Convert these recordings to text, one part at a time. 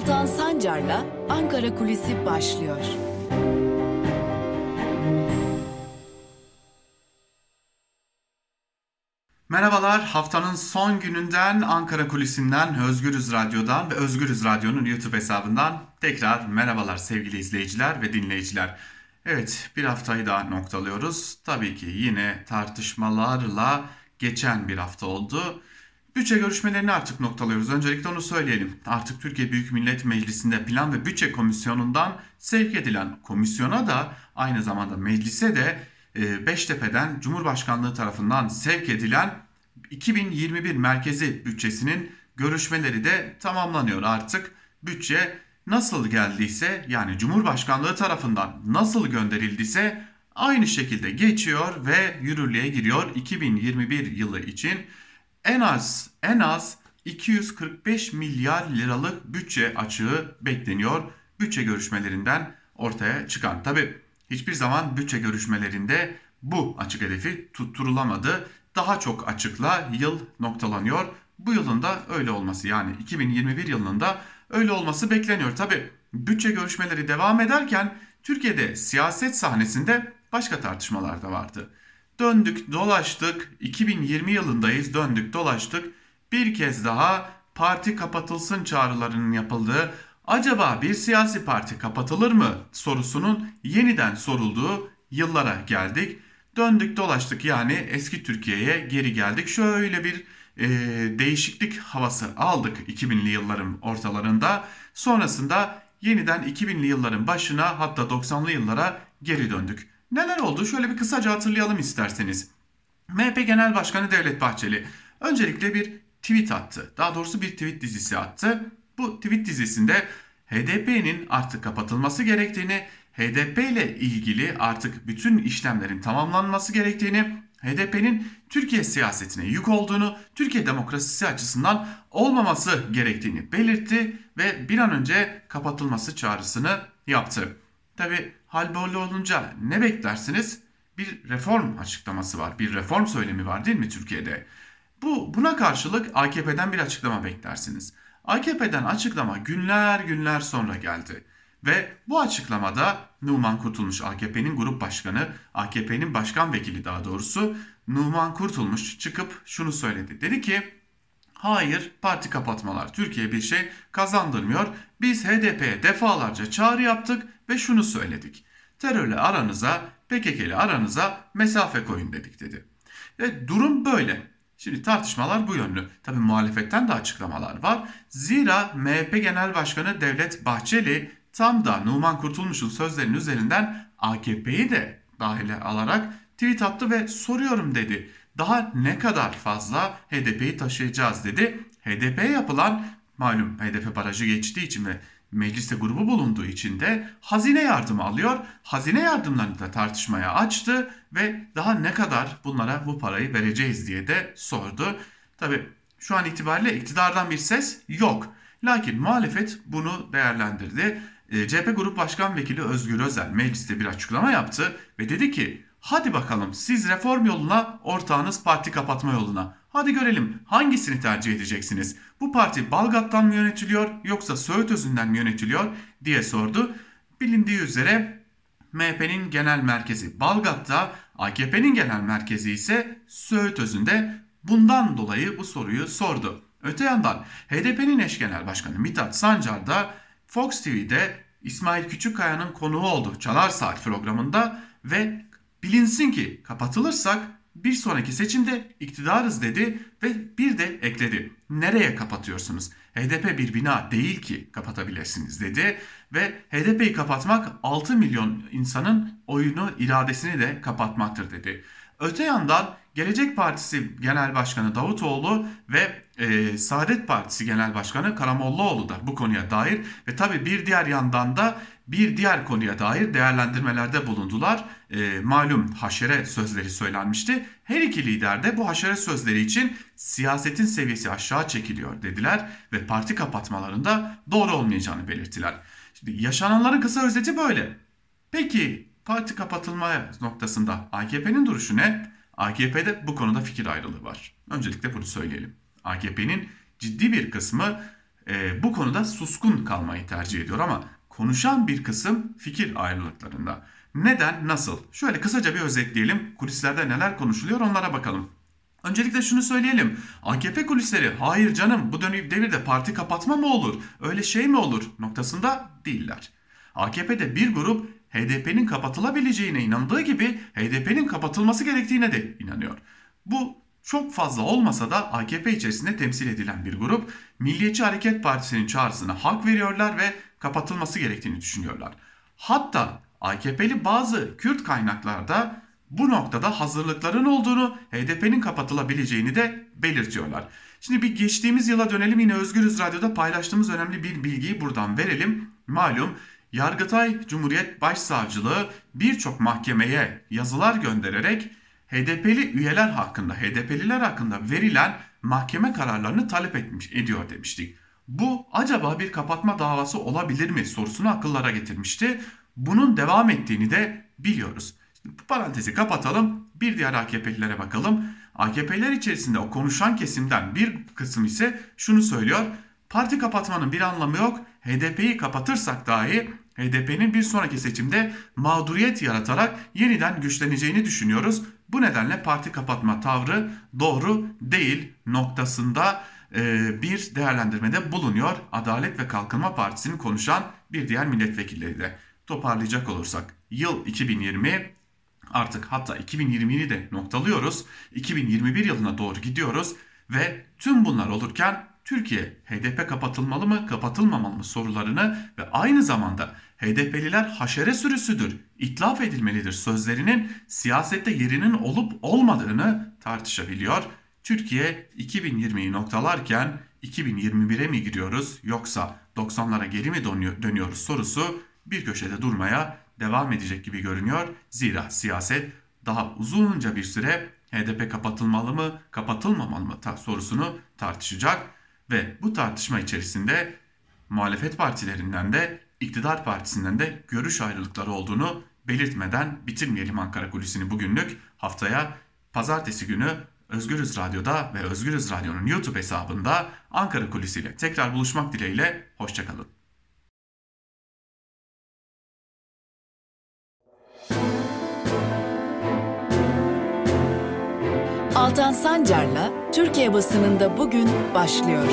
Altan Sancar'la Ankara Kulisi başlıyor. Merhabalar, haftanın son gününden Ankara Kulisi'nden, Özgürüz Radyo'dan ve Özgürüz Radyo'nun YouTube hesabından tekrar merhabalar sevgili izleyiciler ve dinleyiciler. Evet, bir haftayı daha noktalıyoruz. Tabii ki yine tartışmalarla geçen bir hafta oldu. Bütçe görüşmelerini artık noktalıyoruz. Öncelikle onu söyleyelim. Artık Türkiye Büyük Millet Meclisi'nde Plan ve Bütçe Komisyonu'ndan sevk edilen komisyona da aynı zamanda meclise de e, Beştepe'den Cumhurbaşkanlığı tarafından sevk edilen 2021 merkezi bütçesinin görüşmeleri de tamamlanıyor artık. Bütçe nasıl geldiyse yani Cumhurbaşkanlığı tarafından nasıl gönderildiyse aynı şekilde geçiyor ve yürürlüğe giriyor 2021 yılı için en az en az 245 milyar liralık bütçe açığı bekleniyor bütçe görüşmelerinden ortaya çıkan. Tabi hiçbir zaman bütçe görüşmelerinde bu açık hedefi tutturulamadı. Daha çok açıkla yıl noktalanıyor. Bu yılın da öyle olması yani 2021 yılında öyle olması bekleniyor. Tabi bütçe görüşmeleri devam ederken Türkiye'de siyaset sahnesinde başka tartışmalar da vardı. Döndük dolaştık 2020 yılındayız döndük dolaştık bir kez daha parti kapatılsın çağrılarının yapıldığı acaba bir siyasi parti kapatılır mı sorusunun yeniden sorulduğu yıllara geldik. Döndük dolaştık yani eski Türkiye'ye geri geldik. Şöyle bir e, değişiklik havası aldık 2000'li yılların ortalarında. Sonrasında yeniden 2000'li yılların başına hatta 90'lı yıllara geri döndük. Neler oldu? Şöyle bir kısaca hatırlayalım isterseniz. MHP Genel Başkanı Devlet Bahçeli öncelikle bir tweet attı. Daha doğrusu bir tweet dizisi attı. Bu tweet dizisinde HDP'nin artık kapatılması gerektiğini, HDP ile ilgili artık bütün işlemlerin tamamlanması gerektiğini, HDP'nin Türkiye siyasetine yük olduğunu, Türkiye demokrasisi açısından olmaması gerektiğini belirtti ve bir an önce kapatılması çağrısını yaptı. Tabi hal böyle olunca ne beklersiniz? Bir reform açıklaması var, bir reform söylemi var değil mi Türkiye'de? Bu buna karşılık AKP'den bir açıklama beklersiniz. AKP'den açıklama günler günler sonra geldi. Ve bu açıklamada Numan Kurtulmuş AKP'nin grup başkanı, AKP'nin başkan vekili daha doğrusu Numan Kurtulmuş çıkıp şunu söyledi. Dedi ki hayır parti kapatmalar Türkiye bir şey kazandırmıyor. Biz HDP'ye defalarca çağrı yaptık ve şunu söyledik. Terörle aranıza, PKK ile aranıza mesafe koyun dedik dedi. Ve durum böyle. Şimdi tartışmalar bu yönlü. Tabi muhalefetten de açıklamalar var. Zira MHP Genel Başkanı Devlet Bahçeli tam da Numan Kurtulmuş'un sözlerinin üzerinden AKP'yi de dahile alarak tweet attı ve soruyorum dedi. Daha ne kadar fazla HDP'yi taşıyacağız dedi. HDP'ye yapılan malum HDP barajı geçtiği için ve mecliste grubu bulunduğu için de hazine yardımı alıyor. Hazine yardımlarını da tartışmaya açtı ve daha ne kadar bunlara bu parayı vereceğiz diye de sordu. Tabi şu an itibariyle iktidardan bir ses yok. Lakin muhalefet bunu değerlendirdi. E, CHP Grup Başkan Vekili Özgür Özel mecliste bir açıklama yaptı ve dedi ki hadi bakalım siz reform yoluna ortağınız parti kapatma yoluna. Hadi görelim hangisini tercih edeceksiniz? Bu parti Balgat'tan mı yönetiliyor yoksa Söğüt Özü'nden mi yönetiliyor diye sordu. Bilindiği üzere MHP'nin genel merkezi Balgat'ta, AKP'nin genel merkezi ise Söğüt Özü'nde. Bundan dolayı bu soruyu sordu. Öte yandan HDP'nin eş genel başkanı Mithat Sancar da Fox TV'de İsmail Küçükkaya'nın konuğu oldu Çalar Saat programında ve bilinsin ki kapatılırsak bir sonraki seçimde iktidarız dedi ve bir de ekledi. Nereye kapatıyorsunuz? HDP bir bina değil ki kapatabilirsiniz dedi ve HDP'yi kapatmak 6 milyon insanın oyunu iradesini de kapatmaktır dedi. Öte yandan Gelecek Partisi Genel Başkanı Davutoğlu ve e, Saadet Partisi Genel Başkanı Karamollaoğlu da bu konuya dair ve tabi bir diğer yandan da bir diğer konuya dair değerlendirmelerde bulundular. E, malum haşere sözleri söylenmişti. Her iki lider de bu haşere sözleri için siyasetin seviyesi aşağı çekiliyor dediler ve parti kapatmalarında doğru olmayacağını belirttiler. Şimdi yaşananların kısa özeti böyle. Peki parti kapatılma noktasında AKP'nin duruşu ne? AKP'de bu konuda fikir ayrılığı var. Öncelikle bunu söyleyelim. AKP'nin ciddi bir kısmı e, bu konuda suskun kalmayı tercih ediyor ama konuşan bir kısım fikir ayrılıklarında. Neden, nasıl? Şöyle kısaca bir özetleyelim. Kulislerde neler konuşuluyor onlara bakalım. Öncelikle şunu söyleyelim. AKP kulisleri hayır canım bu dönem devirde parti kapatma mı olur? Öyle şey mi olur? noktasında değiller. AKP'de bir grup HDP'nin kapatılabileceğine inandığı gibi HDP'nin kapatılması gerektiğine de inanıyor. Bu çok fazla olmasa da AKP içerisinde temsil edilen bir grup Milliyetçi Hareket Partisi'nin çağrısına hak veriyorlar ve kapatılması gerektiğini düşünüyorlar. Hatta AKP'li bazı Kürt kaynaklarda bu noktada hazırlıkların olduğunu, HDP'nin kapatılabileceğini de belirtiyorlar. Şimdi bir geçtiğimiz yıla dönelim yine Özgürüz Radyo'da paylaştığımız önemli bir bilgiyi buradan verelim. Malum Yargıtay Cumhuriyet Başsavcılığı birçok mahkemeye yazılar göndererek HDP'li üyeler hakkında, HDP'liler hakkında verilen mahkeme kararlarını talep etmiş, ediyor demiştik. Bu acaba bir kapatma davası olabilir mi sorusunu akıllara getirmişti. Bunun devam ettiğini de biliyoruz. Şimdi bu parantezi kapatalım. Bir diğer AKP'lilere bakalım. AKP'ler içerisinde o konuşan kesimden bir kısım ise şunu söylüyor. Parti kapatmanın bir anlamı yok. HDP'yi kapatırsak dahi HDP'nin bir sonraki seçimde mağduriyet yaratarak yeniden güçleneceğini düşünüyoruz. Bu nedenle parti kapatma tavrı doğru değil noktasında e, bir değerlendirmede bulunuyor. Adalet ve Kalkınma Partisi'nin konuşan bir diğer milletvekilleri de. Toparlayacak olursak yıl 2020 artık hatta 2020'yi de noktalıyoruz. 2021 yılına doğru gidiyoruz ve tüm bunlar olurken Türkiye HDP kapatılmalı mı kapatılmamalı mı sorularını ve aynı zamanda HDP'liler haşere sürüsüdür, itlaf edilmelidir sözlerinin siyasette yerinin olup olmadığını tartışabiliyor. Türkiye 2020'yi noktalarken 2021'e mi giriyoruz yoksa 90'lara geri mi dönüyoruz sorusu bir köşede durmaya devam edecek gibi görünüyor. Zira siyaset daha uzunca bir süre HDP kapatılmalı mı kapatılmamalı mı sorusunu tartışacak ve bu tartışma içerisinde muhalefet partilerinden de iktidar partisinden de görüş ayrılıkları olduğunu belirtmeden bitirmeyelim Ankara Kulisi'ni bugünlük. Haftaya pazartesi günü Özgürüz Radyo'da ve Özgürüz Radyo'nun YouTube hesabında Ankara Kulisi ile tekrar buluşmak dileğiyle. Hoşçakalın. Altan Sancar'la Türkiye basınında bugün başlıyor.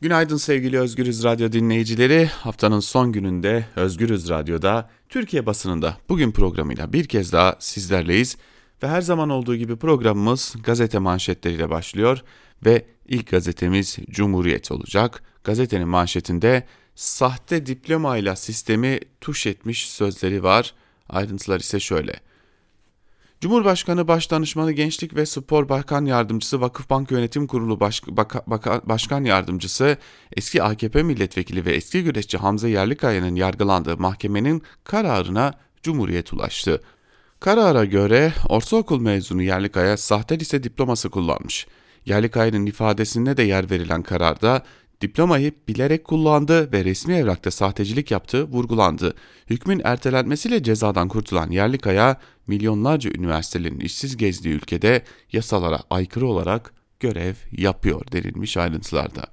Günaydın sevgili Özgürüz Radyo dinleyicileri. Haftanın son gününde Özgürüz Radyo'da Türkiye basınında bugün programıyla bir kez daha sizlerleyiz. Ve her zaman olduğu gibi programımız gazete manşetleriyle başlıyor ve ilk gazetemiz Cumhuriyet olacak. Gazetenin manşetinde sahte diplomayla sistemi tuş etmiş sözleri var. Ayrıntılar ise şöyle. Cumhurbaşkanı Başdanışmanı Gençlik ve Spor Bakan Yardımcısı Vakıfbank Yönetim Kurulu Baş, Baka, Baka, Başkan Yardımcısı eski AKP milletvekili ve eski güreşçi Hamza Yerlikaya'nın yargılandığı mahkemenin kararına Cumhuriyet ulaştı. Karara göre ortaokul mezunu Yerlikaya sahte lise diploması kullanmış. Yerlikaya'nın ifadesinde de yer verilen kararda Diplomayı bilerek kullandı ve resmi evrakta sahtecilik yaptığı vurgulandı. Hükmün ertelenmesiyle cezadan kurtulan Yerlikaya, milyonlarca üniversitelerin işsiz gezdiği ülkede yasalara aykırı olarak görev yapıyor denilmiş ayrıntılarda.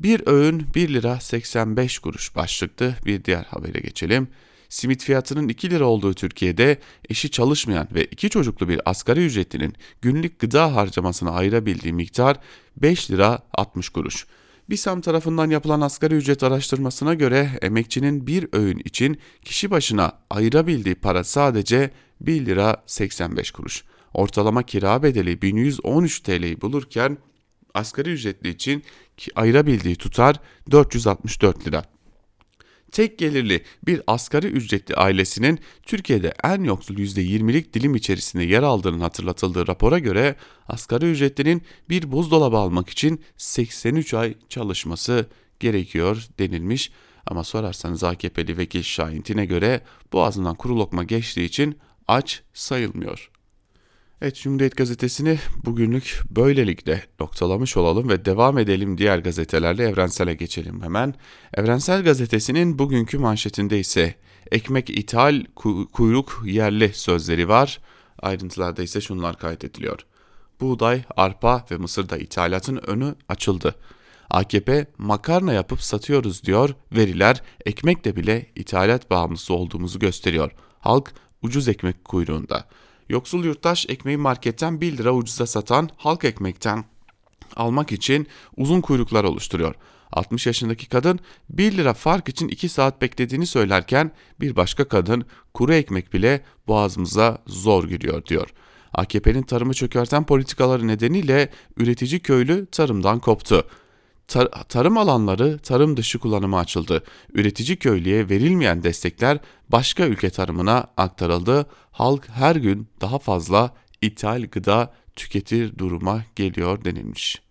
Bir öğün 1 lira 85 kuruş başlıklı bir diğer habere geçelim. Simit fiyatının 2 lira olduğu Türkiye'de eşi çalışmayan ve iki çocuklu bir asgari ücretlinin günlük gıda harcamasına ayırabildiği miktar 5 lira 60 kuruş. BİSAM tarafından yapılan asgari ücret araştırmasına göre emekçinin bir öğün için kişi başına ayırabildiği para sadece 1 lira 85 kuruş. Ortalama kira bedeli 1113 TL'yi bulurken asgari ücretli için ayırabildiği tutar 464 lira. Tek gelirli bir asgari ücretli ailesinin Türkiye'de en yoksul %20'lik dilim içerisinde yer aldığının hatırlatıldığı rapora göre asgari ücretlinin bir buzdolabı almak için 83 ay çalışması gerekiyor denilmiş. Ama sorarsanız AKP'li vekil Şahintin'e göre boğazından kuru lokma geçtiği için aç sayılmıyor. Evet Cumhuriyet Gazetesi'ni bugünlük böylelikle noktalamış olalım ve devam edelim diğer gazetelerle Evrensel'e geçelim hemen. Evrensel Gazetesi'nin bugünkü manşetinde ise ekmek ithal kuyruk yerli sözleri var. Ayrıntılarda ise şunlar kaydediliyor. buğday, arpa ve mısırda ithalatın önü açıldı. AKP makarna yapıp satıyoruz diyor, veriler ekmekle bile ithalat bağımlısı olduğumuzu gösteriyor. Halk ucuz ekmek kuyruğunda. Yoksul yurttaş ekmeği marketten 1 lira ucuza satan halk ekmekten almak için uzun kuyruklar oluşturuyor. 60 yaşındaki kadın 1 lira fark için 2 saat beklediğini söylerken bir başka kadın kuru ekmek bile boğazımıza zor giriyor diyor. AKP'nin tarımı çökerten politikaları nedeniyle üretici köylü tarımdan koptu. Tar tarım alanları tarım dışı kullanıma açıldı. Üretici köylüye verilmeyen destekler başka ülke tarımına aktarıldı. Halk her gün daha fazla ithal gıda tüketir duruma geliyor denilmiş.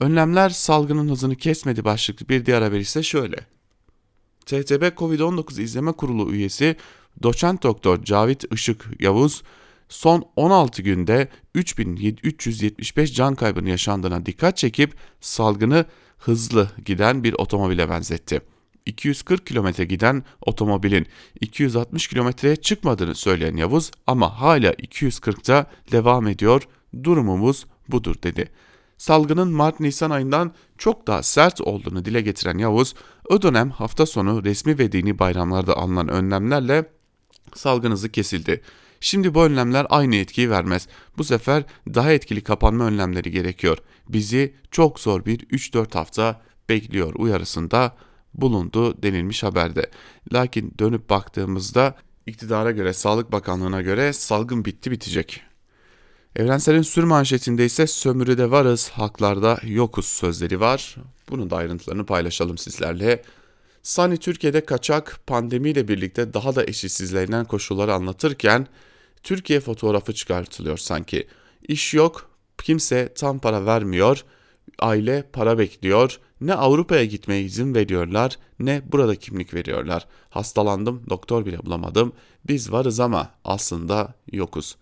Önlemler salgının hızını kesmedi başlıklı bir diğer haber ise şöyle. TTB Covid-19 İzleme Kurulu üyesi doçent doktor Cavit Işık Yavuz son 16 günde 3375 can kaybının yaşandığına dikkat çekip salgını hızlı giden bir otomobile benzetti. 240 kilometre giden otomobilin 260 kilometreye çıkmadığını söyleyen Yavuz ama hala 240'ta devam ediyor. Durumumuz budur dedi. Salgının Mart-Nisan ayından çok daha sert olduğunu dile getiren Yavuz, o dönem hafta sonu resmi ve dini bayramlarda alınan önlemlerle salgın hızı kesildi. Şimdi bu önlemler aynı etkiyi vermez. Bu sefer daha etkili kapanma önlemleri gerekiyor. Bizi çok zor bir 3-4 hafta bekliyor uyarısında bulundu denilmiş haberde. Lakin dönüp baktığımızda iktidara göre, Sağlık Bakanlığı'na göre salgın bitti bitecek. Evrensel'in sür manşetinde ise sömürüde varız, haklarda yokuz sözleri var. Bunun da ayrıntılarını paylaşalım sizlerle. Sani Türkiye'de kaçak pandemiyle birlikte daha da eşitsizlenen koşulları anlatırken Türkiye fotoğrafı çıkartılıyor sanki. İş yok, kimse tam para vermiyor, aile para bekliyor, ne Avrupa'ya gitmeye izin veriyorlar ne burada kimlik veriyorlar. Hastalandım, doktor bile bulamadım. Biz varız ama aslında yokuz.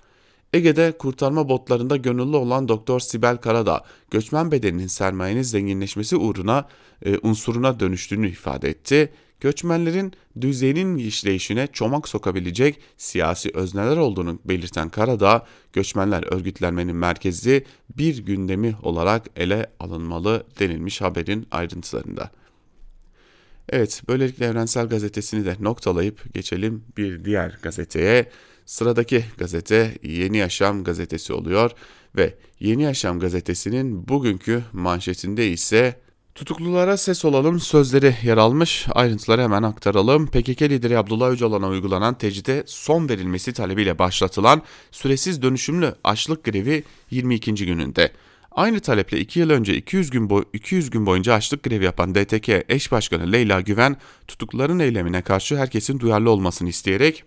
Ege'de kurtarma botlarında gönüllü olan Doktor Sibel Karadağ, göçmen bedeninin sermayenin zenginleşmesi uğruna e, unsuruna dönüştüğünü ifade etti. Göçmenlerin düzenin işleyişine çomak sokabilecek siyasi özneler olduğunu belirten Karadağ, göçmenler örgütlenmenin merkezi bir gündemi olarak ele alınmalı denilmiş haberin ayrıntılarında. Evet, böylelikle Evrensel Gazetesi'ni de noktalayıp geçelim bir diğer gazeteye. Sıradaki gazete Yeni Yaşam gazetesi oluyor ve Yeni Yaşam gazetesinin bugünkü manşetinde ise Tutuklulara ses olalım sözleri yer almış. Ayrıntıları hemen aktaralım. PKK lideri Abdullah Öcalan'a uygulanan tecride son verilmesi talebiyle başlatılan süresiz dönüşümlü açlık grevi 22. gününde. Aynı taleple 2 yıl önce 200 gün, boy 200 gün boyunca açlık grevi yapan DTK eş başkanı Leyla Güven tutukluların eylemine karşı herkesin duyarlı olmasını isteyerek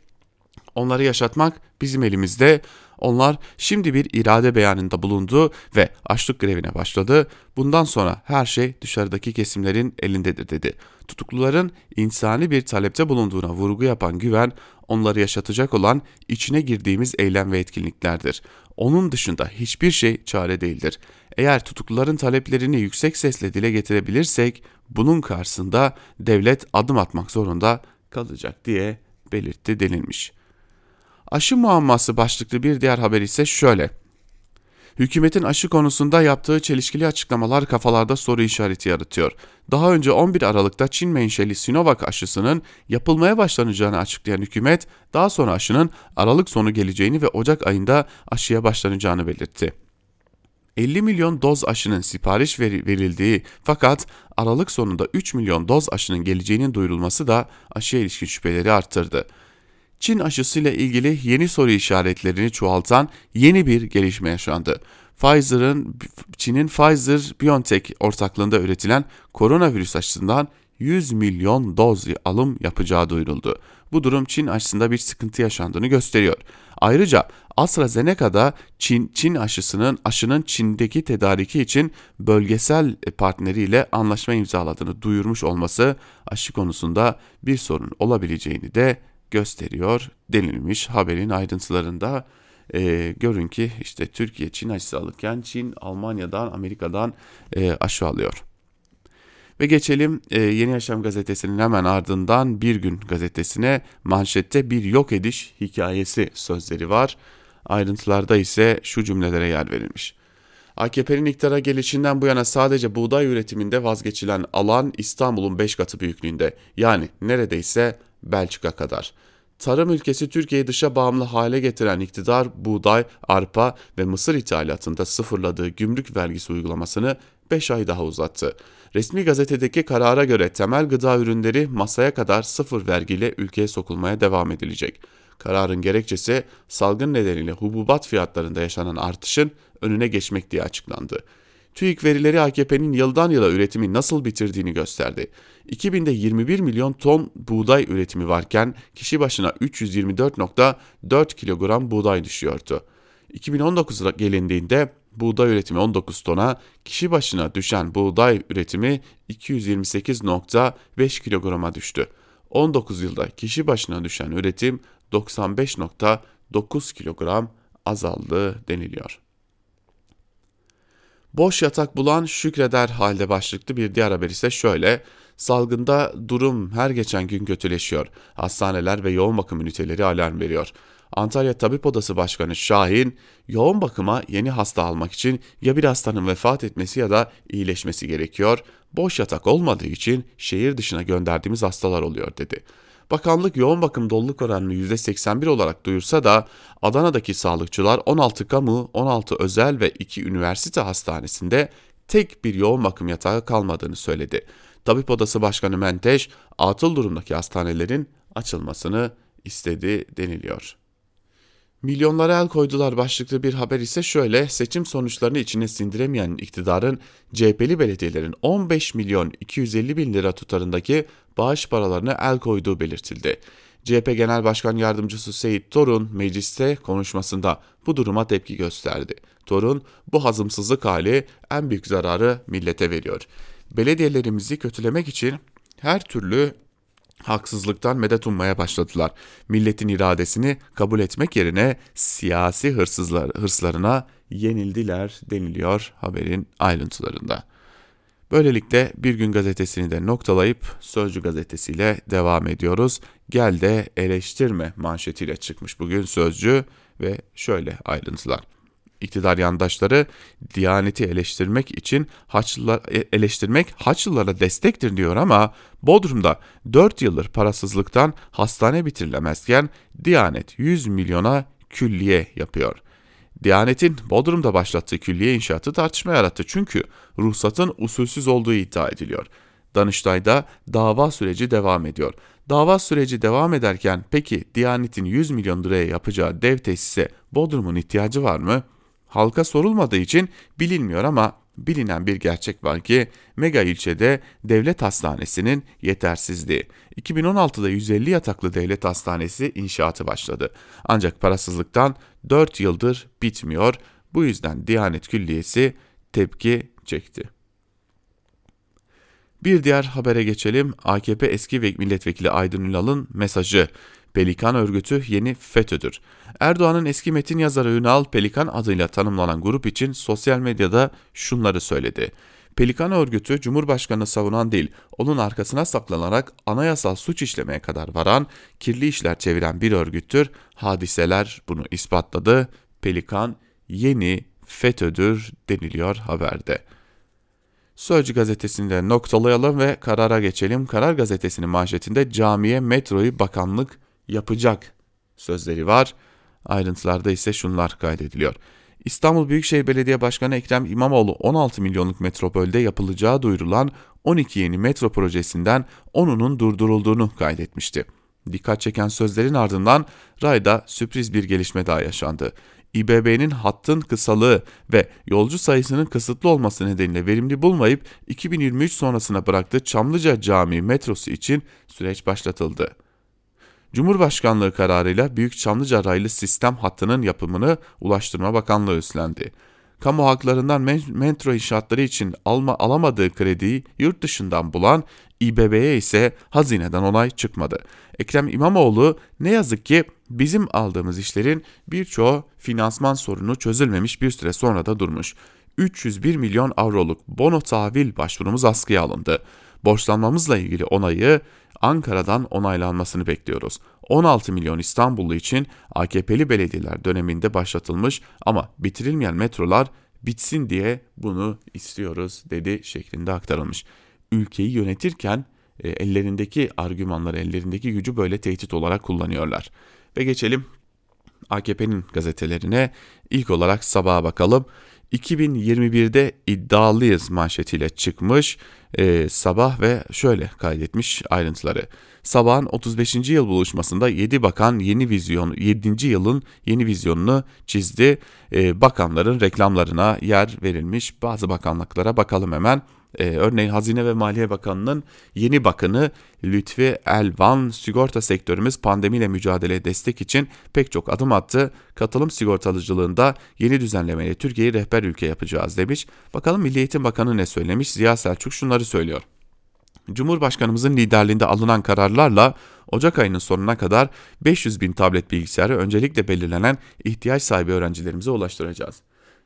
onları yaşatmak bizim elimizde. Onlar şimdi bir irade beyanında bulundu ve açlık grevine başladı. Bundan sonra her şey dışarıdaki kesimlerin elindedir dedi. Tutukluların insani bir talepte bulunduğuna vurgu yapan Güven, onları yaşatacak olan içine girdiğimiz eylem ve etkinliklerdir. Onun dışında hiçbir şey çare değildir. Eğer tutukluların taleplerini yüksek sesle dile getirebilirsek bunun karşısında devlet adım atmak zorunda kalacak diye belirtti denilmiş. Aşı muamması başlıklı bir diğer haber ise şöyle. Hükümetin aşı konusunda yaptığı çelişkili açıklamalar kafalarda soru işareti yaratıyor. Daha önce 11 Aralık'ta Çin menşeli Sinovac aşısının yapılmaya başlanacağını açıklayan hükümet, daha sonra aşının Aralık sonu geleceğini ve Ocak ayında aşıya başlanacağını belirtti. 50 milyon doz aşının sipariş verildiği fakat Aralık sonunda 3 milyon doz aşının geleceğinin duyurulması da aşıya ilişkin şüpheleri arttırdı. Çin aşısıyla ilgili yeni soru işaretlerini çoğaltan yeni bir gelişme yaşandı. Pfizer'ın Çin'in Pfizer-BioNTech ortaklığında üretilen koronavirüs aşısından 100 milyon doz alım yapacağı duyuruldu. Bu durum Çin aşısında bir sıkıntı yaşandığını gösteriyor. Ayrıca AstraZeneca'da Çin, Çin aşısının aşının Çin'deki tedariki için bölgesel partneriyle anlaşma imzaladığını duyurmuş olması aşı konusunda bir sorun olabileceğini de gösteriyor denilmiş haberin ayrıntılarında. E, görün ki işte Türkiye Çin aşısı alırken Çin Almanya'dan Amerika'dan e, aşı alıyor. Ve geçelim e, Yeni Yaşam gazetesinin hemen ardından Bir Gün gazetesine manşette bir yok ediş hikayesi sözleri var. Ayrıntılarda ise şu cümlelere yer verilmiş. AKP'nin iktidara gelişinden bu yana sadece buğday üretiminde vazgeçilen alan İstanbul'un 5 katı büyüklüğünde. Yani neredeyse Belçika kadar. Tarım ülkesi Türkiye'yi dışa bağımlı hale getiren iktidar buğday, arpa ve mısır ithalatında sıfırladığı gümrük vergisi uygulamasını 5 ay daha uzattı. Resmi gazetedeki karara göre temel gıda ürünleri masaya kadar sıfır vergiyle ülkeye sokulmaya devam edilecek. Kararın gerekçesi salgın nedeniyle hububat fiyatlarında yaşanan artışın önüne geçmek diye açıklandı. TÜİK verileri AKP'nin yıldan yıla üretimi nasıl bitirdiğini gösterdi. 2000'de 21 milyon ton buğday üretimi varken kişi başına 324.4 kilogram buğday düşüyordu. 2019 gelindiğinde buğday üretimi 19 tona, kişi başına düşen buğday üretimi 228.5 kilograma düştü. 19 yılda kişi başına düşen üretim 95.9 kilogram azaldı deniliyor. Boş yatak bulan şükreder halde başlıklı bir diğer haber ise şöyle. Salgında durum her geçen gün kötüleşiyor. Hastaneler ve yoğun bakım üniteleri alarm veriyor. Antalya Tabip Odası Başkanı Şahin, yoğun bakıma yeni hasta almak için ya bir hastanın vefat etmesi ya da iyileşmesi gerekiyor. Boş yatak olmadığı için şehir dışına gönderdiğimiz hastalar oluyor dedi. Bakanlık yoğun bakım doluluk oranını %81 olarak duyursa da Adana'daki sağlıkçılar 16 kamu, 16 özel ve 2 üniversite hastanesinde tek bir yoğun bakım yatağı kalmadığını söyledi. Tabip Odası Başkanı Menteş, atıl durumdaki hastanelerin açılmasını istedi deniliyor. Milyonlara el koydular başlıklı bir haber ise şöyle seçim sonuçlarını içine sindiremeyen iktidarın CHP'li belediyelerin 15 milyon 250 bin lira tutarındaki bağış paralarına el koyduğu belirtildi. CHP Genel Başkan Yardımcısı Seyit Torun mecliste konuşmasında bu duruma tepki gösterdi. Torun bu hazımsızlık hali en büyük zararı millete veriyor. Belediyelerimizi kötülemek için her türlü haksızlıktan medet ummaya başladılar. Milletin iradesini kabul etmek yerine siyasi hırsızlar, hırslarına yenildiler deniliyor haberin ayrıntılarında. Böylelikle Bir Gün Gazetesi'ni de noktalayıp Sözcü Gazetesi'yle devam ediyoruz. Gel de eleştirme manşetiyle çıkmış bugün Sözcü ve şöyle ayrıntılar iktidar yandaşları Diyaneti eleştirmek için Haçlılar, e, eleştirmek Haçlılara destektir diyor ama Bodrum'da 4 yıldır parasızlıktan hastane bitirilemezken Diyanet 100 milyona külliye yapıyor. Diyanet'in Bodrum'da başlattığı külliye inşaatı tartışma yarattı çünkü ruhsatın usulsüz olduğu iddia ediliyor. Danıştay'da dava süreci devam ediyor. Dava süreci devam ederken peki Diyanet'in 100 milyon liraya yapacağı dev tesise Bodrum'un ihtiyacı var mı? Halka sorulmadığı için bilinmiyor ama bilinen bir gerçek var ki mega ilçede devlet hastanesinin yetersizliği. 2016'da 150 yataklı devlet hastanesi inşaatı başladı. Ancak parasızlıktan 4 yıldır bitmiyor. Bu yüzden Diyanet Külliyesi tepki çekti. Bir diğer habere geçelim. AKP eski milletvekili Aydın Ünal'ın mesajı. Pelikan örgütü yeni FETÖ'dür. Erdoğan'ın eski metin yazarı Ünal Pelikan adıyla tanımlanan grup için sosyal medyada şunları söyledi. Pelikan örgütü Cumhurbaşkanı savunan değil, onun arkasına saklanarak anayasal suç işlemeye kadar varan, kirli işler çeviren bir örgüttür. Hadiseler bunu ispatladı. Pelikan yeni FETÖ'dür deniliyor haberde. Sözcü gazetesinde noktalayalım ve karara geçelim. Karar gazetesinin manşetinde camiye metroyu bakanlık yapacak sözleri var. Ayrıntılarda ise şunlar kaydediliyor. İstanbul Büyükşehir Belediye Başkanı Ekrem İmamoğlu 16 milyonluk metropolde yapılacağı duyurulan 12 yeni metro projesinden 10'unun durdurulduğunu kaydetmişti. Dikkat çeken sözlerin ardından rayda sürpriz bir gelişme daha yaşandı. İBB'nin hattın kısalığı ve yolcu sayısının kısıtlı olması nedeniyle verimli bulmayıp 2023 sonrasına bıraktığı Çamlıca Camii metrosu için süreç başlatıldı. Cumhurbaşkanlığı kararıyla Büyük Çamlıca raylı sistem hattının yapımını Ulaştırma Bakanlığı üstlendi. Kamu haklarından metro inşaatları için alma, alamadığı krediyi yurt dışından bulan İBB'ye ise hazineden onay çıkmadı. Ekrem İmamoğlu ne yazık ki bizim aldığımız işlerin birçoğu finansman sorunu çözülmemiş bir süre sonra da durmuş. 301 milyon avroluk bono tahvil başvurumuz askıya alındı. Borçlanmamızla ilgili onayı Ankara'dan onaylanmasını bekliyoruz. 16 milyon İstanbullu için AKP'li belediyeler döneminde başlatılmış ama bitirilmeyen metrolar bitsin diye bunu istiyoruz dedi şeklinde aktarılmış. Ülkeyi yönetirken e, ellerindeki argümanları, ellerindeki gücü böyle tehdit olarak kullanıyorlar. Ve geçelim AKP'nin gazetelerine. İlk olarak sabaha bakalım. 2021'de iddialıyız manşetiyle çıkmış e, sabah ve şöyle kaydetmiş ayrıntıları. Sabahın 35. yıl buluşmasında 7 bakan yeni vizyon 7. yılın yeni vizyonunu çizdi. E, bakanların reklamlarına yer verilmiş. Bazı bakanlıklara bakalım hemen. Ee, örneğin Hazine ve Maliye Bakanı'nın yeni bakanı Lütfi Elvan sigorta sektörümüz pandemiyle mücadele destek için pek çok adım attı. Katılım sigortalıcılığında yeni düzenlemeyle Türkiye'yi rehber ülke yapacağız demiş. Bakalım Milli Eğitim Bakanı ne söylemiş? Ziya Selçuk şunları söylüyor. Cumhurbaşkanımızın liderliğinde alınan kararlarla Ocak ayının sonuna kadar 500 bin tablet bilgisayarı öncelikle belirlenen ihtiyaç sahibi öğrencilerimize ulaştıracağız.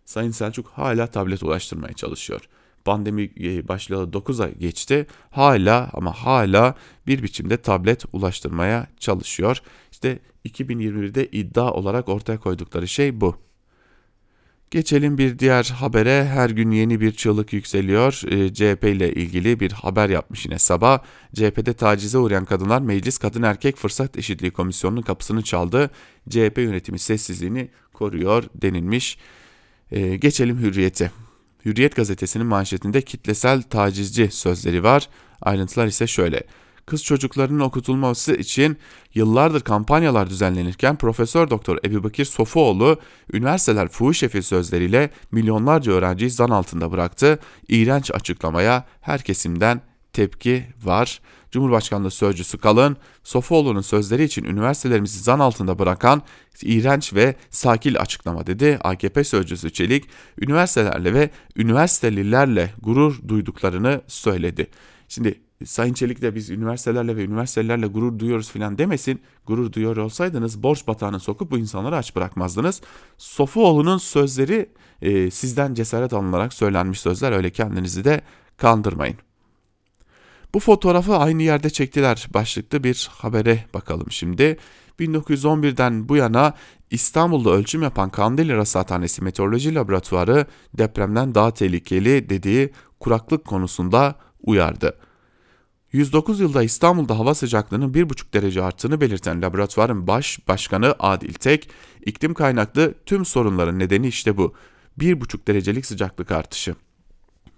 Sayın Selçuk hala tablet ulaştırmaya çalışıyor pandemi e, başlayalı 9 ay geçti. Hala ama hala bir biçimde tablet ulaştırmaya çalışıyor. İşte 2021'de iddia olarak ortaya koydukları şey bu. Geçelim bir diğer habere. Her gün yeni bir çığlık yükseliyor. E, CHP ile ilgili bir haber yapmış yine sabah. CHP'de tacize uğrayan kadınlar Meclis Kadın Erkek Fırsat Eşitliği Komisyonu'nun kapısını çaldı. CHP yönetimi sessizliğini koruyor denilmiş. E, geçelim hürriyete. Hürriyet gazetesinin manşetinde kitlesel tacizci sözleri var. Ayrıntılar ise şöyle. Kız çocuklarının okutulması için yıllardır kampanyalar düzenlenirken Profesör Doktor Ebubekir Sofuoğlu üniversiteler fuhuş şefi sözleriyle milyonlarca öğrenciyi zan altında bıraktı. İğrenç açıklamaya her kesimden tepki var. Cumhurbaşkanlığı Sözcüsü Kalın, Sofuoğlu'nun sözleri için üniversitelerimizi zan altında bırakan iğrenç ve sakil açıklama dedi. AKP Sözcüsü Çelik, üniversitelerle ve üniversitelilerle gurur duyduklarını söyledi. Şimdi Sayın Çelik de biz üniversitelerle ve üniversitelerle gurur duyuyoruz filan demesin. Gurur duyuyor olsaydınız borç batağına sokup bu insanları aç bırakmazdınız. Sofuoğlu'nun sözleri e, sizden cesaret alınarak söylenmiş sözler öyle kendinizi de kandırmayın. Bu fotoğrafı aynı yerde çektiler başlıklı bir habere bakalım şimdi. 1911'den bu yana İstanbul'da ölçüm yapan Kandilli Rasathanesi Meteoroloji Laboratuvarı depremden daha tehlikeli dediği kuraklık konusunda uyardı. 109 yılda İstanbul'da hava sıcaklığının 1,5 derece arttığını belirten laboratuvarın baş başkanı Adil Tek, iklim kaynaklı tüm sorunların nedeni işte bu. 1,5 derecelik sıcaklık artışı.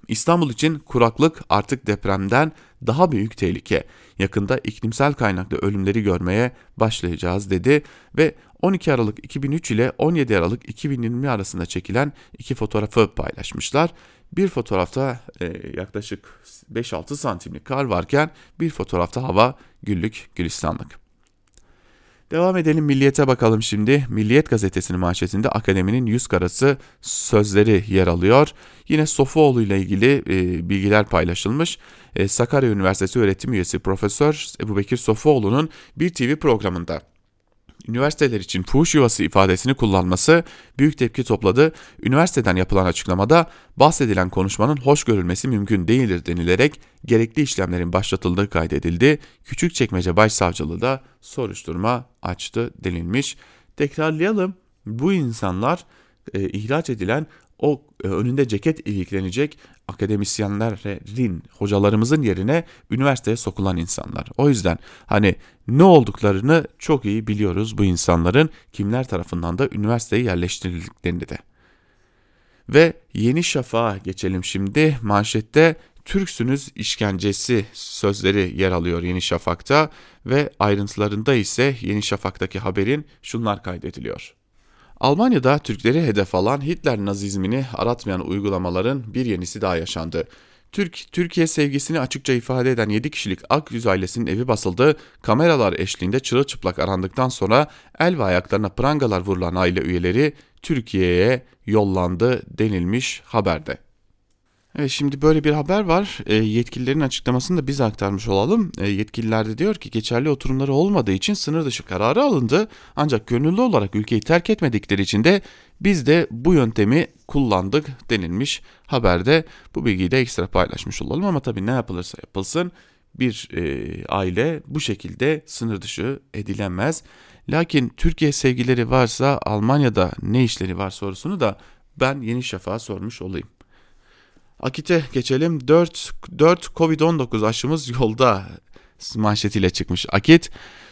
İstanbul için kuraklık artık depremden daha büyük tehlike. Yakında iklimsel kaynaklı ölümleri görmeye başlayacağız dedi ve 12 Aralık 2003 ile 17 Aralık 2020 arasında çekilen iki fotoğrafı paylaşmışlar. Bir fotoğrafta e, yaklaşık 5-6 santimlik kar varken bir fotoğrafta hava güllük gülistanlık. Devam edelim Milliyet'e bakalım şimdi. Milliyet gazetesinin manşetinde akademinin yüz karası sözleri yer alıyor. Yine Sofuoğlu ile ilgili e, bilgiler paylaşılmış. E, Sakarya Üniversitesi öğretim üyesi Profesör Ebubekir Sofuoğlu'nun bir TV programında üniversiteler için fuhuş yuvası ifadesini kullanması büyük tepki topladı. Üniversiteden yapılan açıklamada bahsedilen konuşmanın hoş görülmesi mümkün değildir denilerek gerekli işlemlerin başlatıldığı kaydedildi. Küçükçekmece Başsavcılığı da soruşturma açtı denilmiş. Tekrarlayalım bu insanlar e, ihraç edilen o e, önünde ceket iliklenecek akademisyenlerin, hocalarımızın yerine üniversiteye sokulan insanlar. O yüzden hani ne olduklarını çok iyi biliyoruz bu insanların kimler tarafından da üniversiteye yerleştirildiklerini de. Ve Yeni Şafak'a geçelim şimdi. Manşette Türksünüz işkencesi sözleri yer alıyor Yeni Şafak'ta ve ayrıntılarında ise Yeni Şafak'taki haberin şunlar kaydediliyor. Almanya'da Türkleri hedef alan Hitler nazizmini aratmayan uygulamaların bir yenisi daha yaşandı. Türk, Türkiye sevgisini açıkça ifade eden 7 kişilik Akyüz ailesinin evi basıldı, kameralar eşliğinde çırılçıplak arandıktan sonra el ve ayaklarına prangalar vurulan aile üyeleri Türkiye'ye yollandı denilmiş haberde. Şimdi böyle bir haber var. E, yetkililerin açıklamasını da biz aktarmış olalım. E, yetkililer de diyor ki geçerli oturumları olmadığı için sınır dışı kararı alındı. Ancak gönüllü olarak ülkeyi terk etmedikleri için de biz de bu yöntemi kullandık denilmiş haberde. Bu bilgiyi de ekstra paylaşmış olalım ama tabii ne yapılırsa yapılsın bir e, aile bu şekilde sınır dışı edilemez. Lakin Türkiye sevgileri varsa Almanya'da ne işleri var sorusunu da ben Yeni Şafak'a sormuş olayım. Akit'e geçelim. 4, 4 Covid-19 aşımız yolda manşetiyle çıkmış. Akit,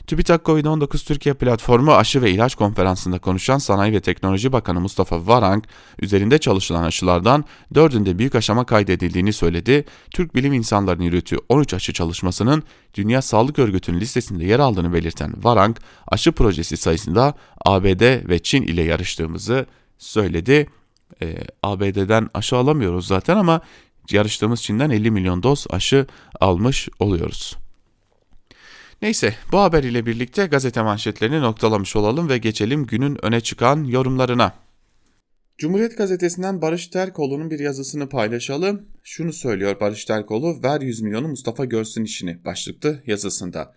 TÜBİTAK Covid-19 Türkiye Platformu Aşı ve İlaç Konferansı'nda konuşan Sanayi ve Teknoloji Bakanı Mustafa Varank, üzerinde çalışılan aşılardan dördünde büyük aşama kaydedildiğini söyledi. Türk bilim insanlarının yürüttüğü 13 aşı çalışmasının Dünya Sağlık Örgütü'nün listesinde yer aldığını belirten Varank, aşı projesi sayısında ABD ve Çin ile yarıştığımızı söyledi. Ee, ABD'den aşı alamıyoruz zaten ama yarıştığımız Çin'den 50 milyon doz aşı almış oluyoruz. Neyse bu haber ile birlikte gazete manşetlerini noktalamış olalım ve geçelim günün öne çıkan yorumlarına. Cumhuriyet Gazetesi'nden Barış Terkoğlu'nun bir yazısını paylaşalım. Şunu söylüyor Barış Terkoğlu, ver 100 milyonu Mustafa görsün işini başlıklı yazısında.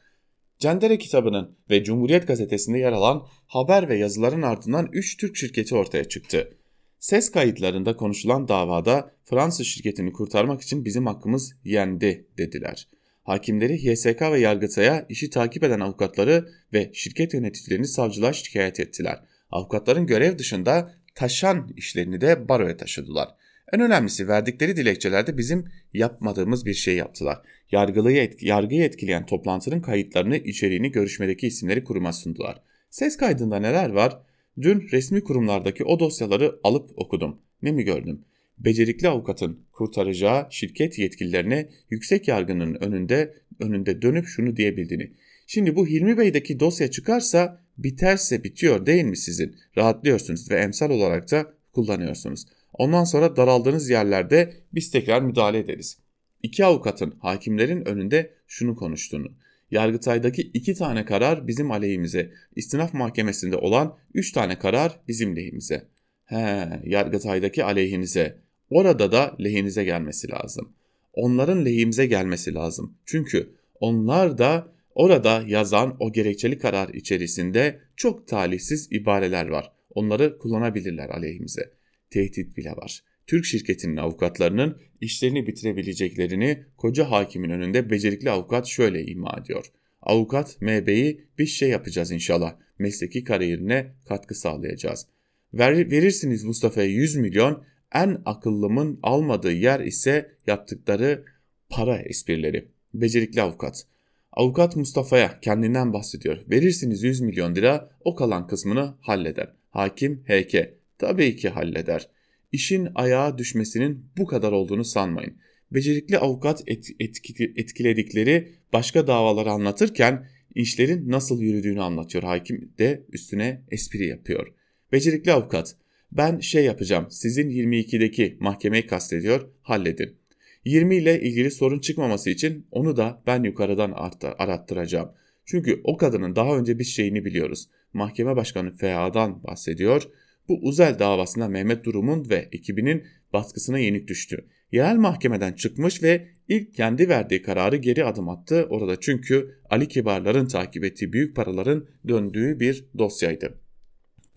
Cendere kitabının ve Cumhuriyet Gazetesi'nde yer alan haber ve yazıların ardından 3 Türk şirketi ortaya çıktı. Ses kayıtlarında konuşulan davada Fransız şirketini kurtarmak için bizim hakkımız yendi dediler. Hakimleri YSK ve Yargıtay'a işi takip eden avukatları ve şirket yöneticilerini savcılığa şikayet ettiler. Avukatların görev dışında taşan işlerini de baroya taşıdılar. En önemlisi verdikleri dilekçelerde bizim yapmadığımız bir şey yaptılar. Yargılıyı etki, yargıyı etkileyen toplantının kayıtlarını, içeriğini, görüşmedeki isimleri kuruma sundular. Ses kaydında neler var? Dün resmi kurumlardaki o dosyaları alıp okudum. Ne mi gördüm? becerikli avukatın kurtaracağı şirket yetkililerine yüksek yargının önünde önünde dönüp şunu diyebildiğini. Şimdi bu Hilmi Bey'deki dosya çıkarsa biterse bitiyor değil mi sizin? Rahatlıyorsunuz ve emsal olarak da kullanıyorsunuz. Ondan sonra daraldığınız yerlerde biz tekrar müdahale ederiz. İki avukatın hakimlerin önünde şunu konuştuğunu. Yargıtay'daki iki tane karar bizim aleyhimize, istinaf mahkemesinde olan üç tane karar bizim lehimize. He, Yargıtay'daki aleyhinize, Orada da lehinize gelmesi lazım. Onların lehimize gelmesi lazım. Çünkü onlar da orada yazan o gerekçeli karar içerisinde çok talihsiz ibareler var. Onları kullanabilirler aleyhimize. Tehdit bile var. Türk şirketinin avukatlarının işlerini bitirebileceklerini koca hakimin önünde becerikli avukat şöyle ima ediyor. Avukat MB'yi bir şey yapacağız inşallah. Mesleki kariyerine katkı sağlayacağız. Ver, verirsiniz Mustafa'ya 100 milyon en akıllımın almadığı yer ise yaptıkları para esprileri. Becerikli avukat. Avukat Mustafa'ya kendinden bahsediyor. Verirsiniz 100 milyon lira o kalan kısmını halleder. Hakim HK. Tabii ki halleder. İşin ayağa düşmesinin bu kadar olduğunu sanmayın. Becerikli avukat et, etki, etkiledikleri başka davaları anlatırken işlerin nasıl yürüdüğünü anlatıyor. Hakim de üstüne espri yapıyor. Becerikli avukat ben şey yapacağım sizin 22'deki mahkemeyi kastediyor halledin. 20 ile ilgili sorun çıkmaması için onu da ben yukarıdan arattıracağım. Çünkü o kadının daha önce bir şeyini biliyoruz. Mahkeme Başkanı FA'dan bahsediyor. Bu Uzel davasında Mehmet Durum'un ve ekibinin baskısına yenik düştü. Yerel mahkemeden çıkmış ve ilk kendi verdiği kararı geri adım attı orada çünkü Ali Kibarların takip ettiği büyük paraların döndüğü bir dosyaydı.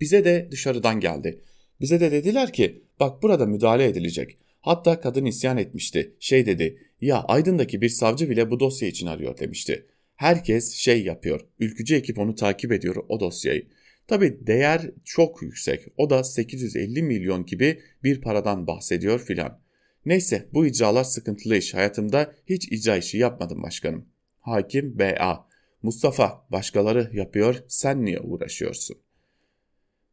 Bize de dışarıdan geldi. Bize de dediler ki bak burada müdahale edilecek. Hatta kadın isyan etmişti. Şey dedi ya Aydın'daki bir savcı bile bu dosya için arıyor demişti. Herkes şey yapıyor. Ülkücü ekip onu takip ediyor o dosyayı. Tabi değer çok yüksek. O da 850 milyon gibi bir paradan bahsediyor filan. Neyse bu icralar sıkıntılı iş. Hayatımda hiç icra işi yapmadım başkanım. Hakim B.A. Mustafa başkaları yapıyor sen niye uğraşıyorsun?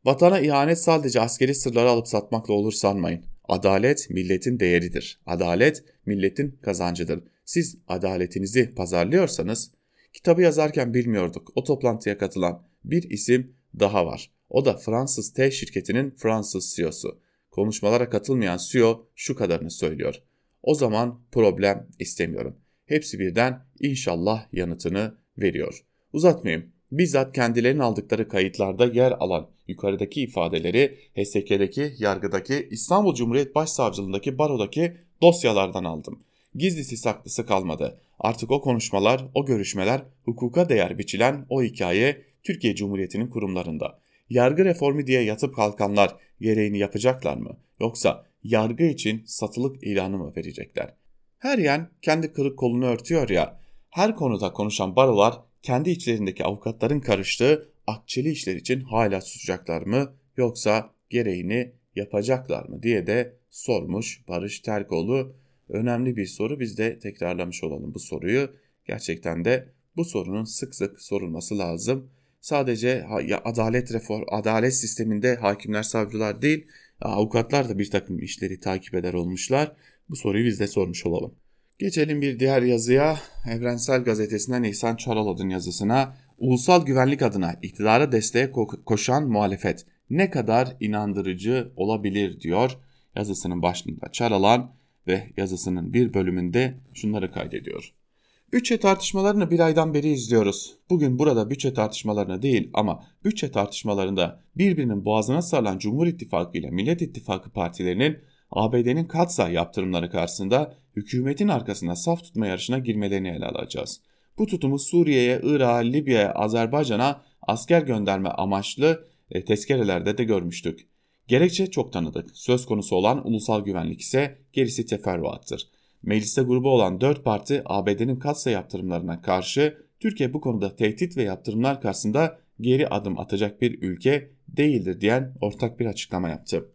Vatana ihanet sadece askeri sırları alıp satmakla olur sanmayın. Adalet milletin değeridir. Adalet milletin kazancıdır. Siz adaletinizi pazarlıyorsanız kitabı yazarken bilmiyorduk. O toplantıya katılan bir isim daha var. O da Fransız T şirketinin Fransız CEO'su. Konuşmalara katılmayan CEO şu kadarını söylüyor. O zaman problem istemiyorum. Hepsi birden inşallah yanıtını veriyor. Uzatmayayım bizzat kendilerinin aldıkları kayıtlarda yer alan yukarıdaki ifadeleri HSK'deki, yargıdaki, İstanbul Cumhuriyet Başsavcılığındaki, barodaki dosyalardan aldım. Gizlisi saklısı kalmadı. Artık o konuşmalar, o görüşmeler, hukuka değer biçilen o hikaye Türkiye Cumhuriyeti'nin kurumlarında. Yargı reformu diye yatıp kalkanlar gereğini yapacaklar mı? Yoksa yargı için satılık ilanı mı verecekler? Her yan kendi kırık kolunu örtüyor ya, her konuda konuşan barolar kendi içlerindeki avukatların karıştığı akçeli işler için hala susacaklar mı yoksa gereğini yapacaklar mı diye de sormuş Barış Terkoğlu. Önemli bir soru biz de tekrarlamış olalım bu soruyu. Gerçekten de bu sorunun sık sık sorulması lazım. Sadece adalet reform, adalet sisteminde hakimler, savcılar değil, avukatlar da bir takım işleri takip eder olmuşlar. Bu soruyu biz de sormuş olalım. Geçelim bir diğer yazıya. Evrensel Gazetesi'nden İhsan Çaralad'ın yazısına. Ulusal güvenlik adına iktidara desteğe koşan muhalefet ne kadar inandırıcı olabilir diyor yazısının başında Çaralan ve yazısının bir bölümünde şunları kaydediyor. Bütçe tartışmalarını bir aydan beri izliyoruz. Bugün burada bütçe tartışmalarını değil ama bütçe tartışmalarında birbirinin boğazına sarılan Cumhur İttifakı ile Millet İttifakı partilerinin ABD'nin katsa yaptırımları karşısında hükümetin arkasında saf tutma yarışına girmelerini ele alacağız. Bu tutumu Suriye'ye, Irak'a, Libya'ya, Azerbaycan'a asker gönderme amaçlı e, tezkerelerde de görmüştük. Gerekçe çok tanıdık. Söz konusu olan ulusal güvenlik ise gerisi teferruattır. Mecliste grubu olan dört parti ABD'nin katsa yaptırımlarına karşı Türkiye bu konuda tehdit ve yaptırımlar karşısında geri adım atacak bir ülke değildir diyen ortak bir açıklama yaptı.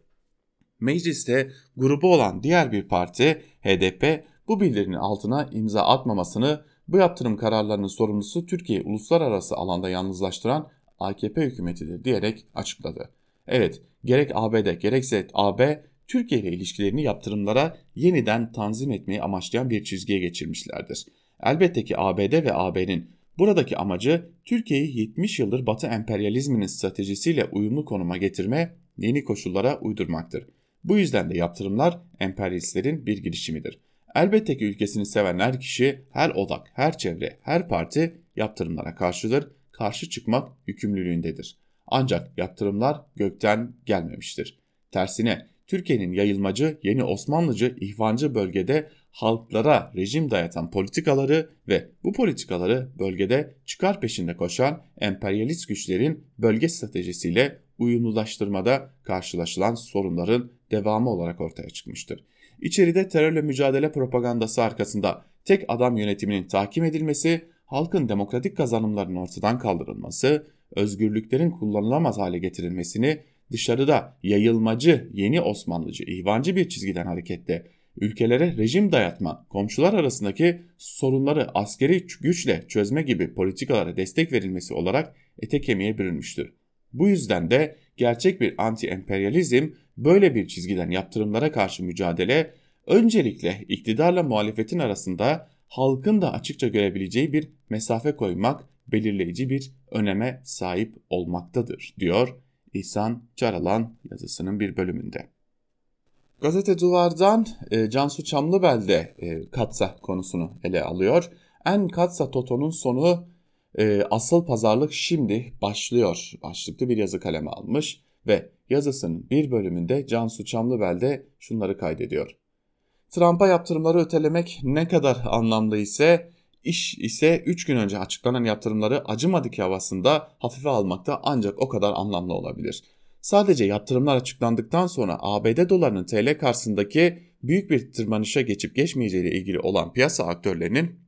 Mecliste grubu olan diğer bir parti HDP bu bildirinin altına imza atmamasını bu yaptırım kararlarının sorumlusu Türkiye'yi uluslararası alanda yalnızlaştıran AKP hükümetidir diyerek açıkladı. Evet gerek ABD gerekse AB Türkiye ile ilişkilerini yaptırımlara yeniden tanzim etmeyi amaçlayan bir çizgiye geçirmişlerdir. Elbette ki ABD ve AB'nin buradaki amacı Türkiye'yi 70 yıldır Batı emperyalizminin stratejisiyle uyumlu konuma getirme, yeni koşullara uydurmaktır. Bu yüzden de yaptırımlar emperyalistlerin bir girişimidir. Elbette ki ülkesini seven her kişi, her odak, her çevre, her parti yaptırımlara karşıdır, karşı çıkmak yükümlülüğündedir. Ancak yaptırımlar gökten gelmemiştir. Tersine Türkiye'nin yayılmacı, yeni Osmanlıcı, ihvancı bölgede halklara rejim dayatan politikaları ve bu politikaları bölgede çıkar peşinde koşan emperyalist güçlerin bölge stratejisiyle uyumlulaştırmada karşılaşılan sorunların devamı olarak ortaya çıkmıştır. İçeride terörle mücadele propagandası arkasında tek adam yönetiminin takip edilmesi, halkın demokratik kazanımlarının ortadan kaldırılması, özgürlüklerin kullanılamaz hale getirilmesini dışarıda yayılmacı, yeni Osmanlıcı, ihvancı bir çizgiden hareketle ülkelere rejim dayatma, komşular arasındaki sorunları askeri güçle çözme gibi politikalara destek verilmesi olarak ete kemiğe bürünmüştür. Bu yüzden de gerçek bir anti-emperyalizm böyle bir çizgiden yaptırımlara karşı mücadele öncelikle iktidarla muhalefetin arasında halkın da açıkça görebileceği bir mesafe koymak belirleyici bir öneme sahip olmaktadır diyor İhsan Caralan yazısının bir bölümünde. Gazete Duvar'dan e, Cansu Çamlıbel e, Katsa konusunu ele alıyor. En Katsa Toto'nun sonu e, asıl pazarlık şimdi başlıyor başlıklı bir yazı kaleme almış ve yazısının bir bölümünde Cansu Çamlıbel de şunları kaydediyor. Trump'a yaptırımları ötelemek ne kadar anlamlı ise iş ise 3 gün önce açıklanan yaptırımları acımadık havasında hafife almakta ancak o kadar anlamlı olabilir. Sadece yaptırımlar açıklandıktan sonra ABD dolarının TL karşısındaki büyük bir tırmanışa geçip geçmeyeceği ile ilgili olan piyasa aktörlerinin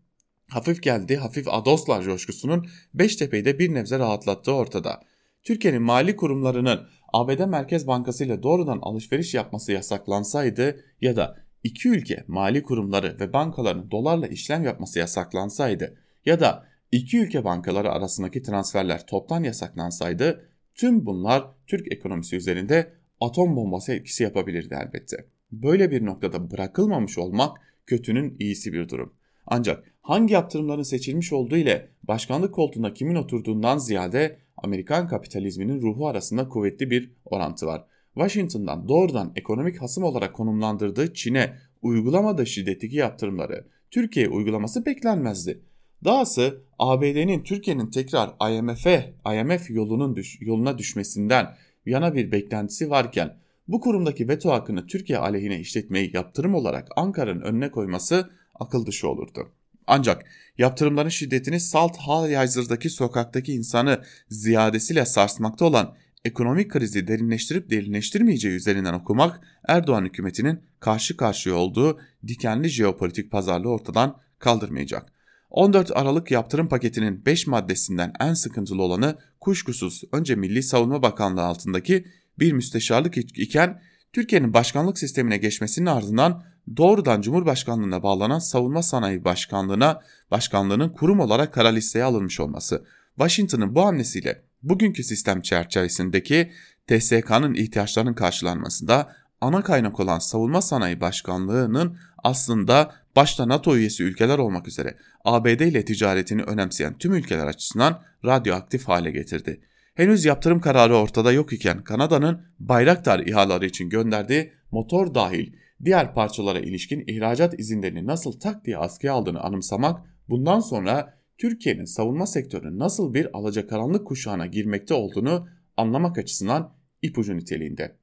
hafif geldi hafif adoslar coşkusunun Beştepe'yi de bir nebze rahatlattığı ortada. Türkiye'nin mali kurumlarının ABD Merkez Bankası ile doğrudan alışveriş yapması yasaklansaydı ya da iki ülke mali kurumları ve bankaların dolarla işlem yapması yasaklansaydı ya da iki ülke bankaları arasındaki transferler toptan yasaklansaydı tüm bunlar Türk ekonomisi üzerinde atom bombası etkisi yapabilirdi elbette. Böyle bir noktada bırakılmamış olmak kötünün iyisi bir durum. Ancak hangi yaptırımların seçilmiş olduğu ile başkanlık koltuğunda kimin oturduğundan ziyade Amerikan kapitalizminin ruhu arasında kuvvetli bir orantı var. Washington'dan doğrudan ekonomik hasım olarak konumlandırdığı Çin'e uygulamadığı şiddetteki yaptırımları Türkiye uygulaması beklenmezdi. Dahası ABD'nin Türkiye'nin tekrar IMF'e IMF yolunun düş, yoluna düşmesinden yana bir beklentisi varken bu kurumdaki veto hakkını Türkiye aleyhine işletmeyi yaptırım olarak Ankara'nın önüne koyması akıl dışı olurdu. Ancak yaptırımların şiddetini salt Halyazır'daki sokaktaki insanı ziyadesiyle sarsmakta olan ekonomik krizi derinleştirip derinleştirmeyeceği üzerinden okumak Erdoğan hükümetinin karşı karşıya olduğu dikenli jeopolitik pazarlığı ortadan kaldırmayacak. 14 Aralık yaptırım paketinin 5 maddesinden en sıkıntılı olanı kuşkusuz önce Milli Savunma Bakanlığı altındaki bir müsteşarlık iken Türkiye'nin başkanlık sistemine geçmesinin ardından doğrudan Cumhurbaşkanlığına bağlanan Savunma Sanayi Başkanlığına başkanlığının kurum olarak kara listeye alınmış olması. Washington'ın bu hamlesiyle bugünkü sistem çerçevesindeki TSK'nın ihtiyaçlarının karşılanmasında ana kaynak olan Savunma Sanayi Başkanlığı'nın aslında başta NATO üyesi ülkeler olmak üzere ABD ile ticaretini önemseyen tüm ülkeler açısından radyoaktif hale getirdi. Henüz yaptırım kararı ortada yok iken Kanada'nın Bayraktar ihaleleri için gönderdiği motor dahil diğer parçalara ilişkin ihracat izinlerini nasıl tak diye askıya aldığını anımsamak bundan sonra Türkiye'nin savunma sektörünün nasıl bir alacakaranlık kuşağına girmekte olduğunu anlamak açısından ipucu niteliğinde.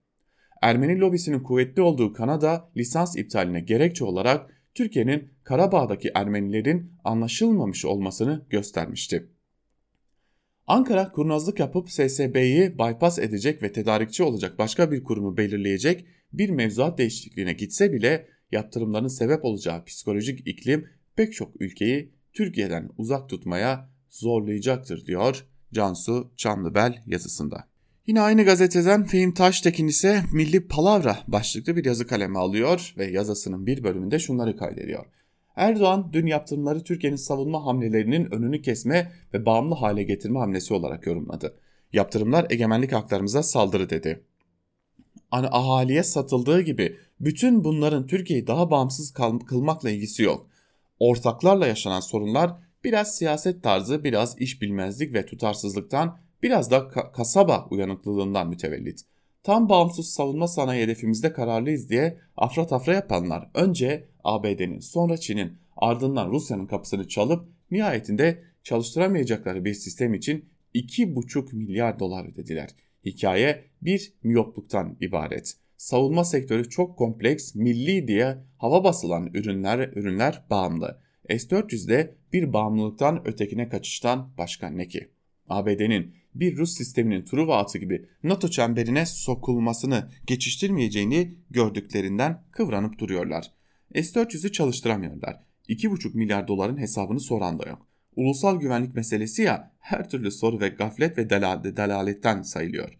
Ermeni lobisinin kuvvetli olduğu Kanada lisans iptaline gerekçe olarak Türkiye'nin Karabağ'daki Ermenilerin anlaşılmamış olmasını göstermişti. Ankara kurnazlık yapıp SSB'yi bypass edecek ve tedarikçi olacak başka bir kurumu belirleyecek bir mevzuat değişikliğine gitse bile yaptırımların sebep olacağı psikolojik iklim pek çok ülkeyi Türkiye'den uzak tutmaya zorlayacaktır diyor Cansu Çanlıbel yazısında. Yine aynı gazeteden Fehim Taştekin ise Milli Palavra başlıklı bir yazı kaleme alıyor ve yazısının bir bölümünde şunları kaydediyor. Erdoğan dün yaptırımları Türkiye'nin savunma hamlelerinin önünü kesme ve bağımlı hale getirme hamlesi olarak yorumladı. Yaptırımlar egemenlik haklarımıza saldırı dedi. Hani ahaliye satıldığı gibi bütün bunların Türkiye'yi daha bağımsız kılmakla ilgisi yok. Ortaklarla yaşanan sorunlar biraz siyaset tarzı, biraz iş bilmezlik ve tutarsızlıktan, biraz da ka- kasaba uyanıklılığından mütevellit. Tam bağımsız savunma sanayi hedefimizde kararlıyız diye afra tafra yapanlar önce ABD'nin sonra Çin'in ardından Rusya'nın kapısını çalıp nihayetinde çalıştıramayacakları bir sistem için 2,5 milyar dolar ödediler. Hikaye bir miyopluktan ibaret. Savunma sektörü çok kompleks, milli diye hava basılan ürünler ürünler bağımlı. S-400'de bir bağımlılıktan ötekine kaçıştan başka ne ki? ABD'nin bir Rus sisteminin Truva atı gibi NATO çemberine sokulmasını geçiştirmeyeceğini gördüklerinden kıvranıp duruyorlar. S-400'ü çalıştıramıyorlar. 2,5 milyar doların hesabını soran da yok. Ulusal güvenlik meselesi ya her türlü soru ve gaflet ve delaletten sayılıyor.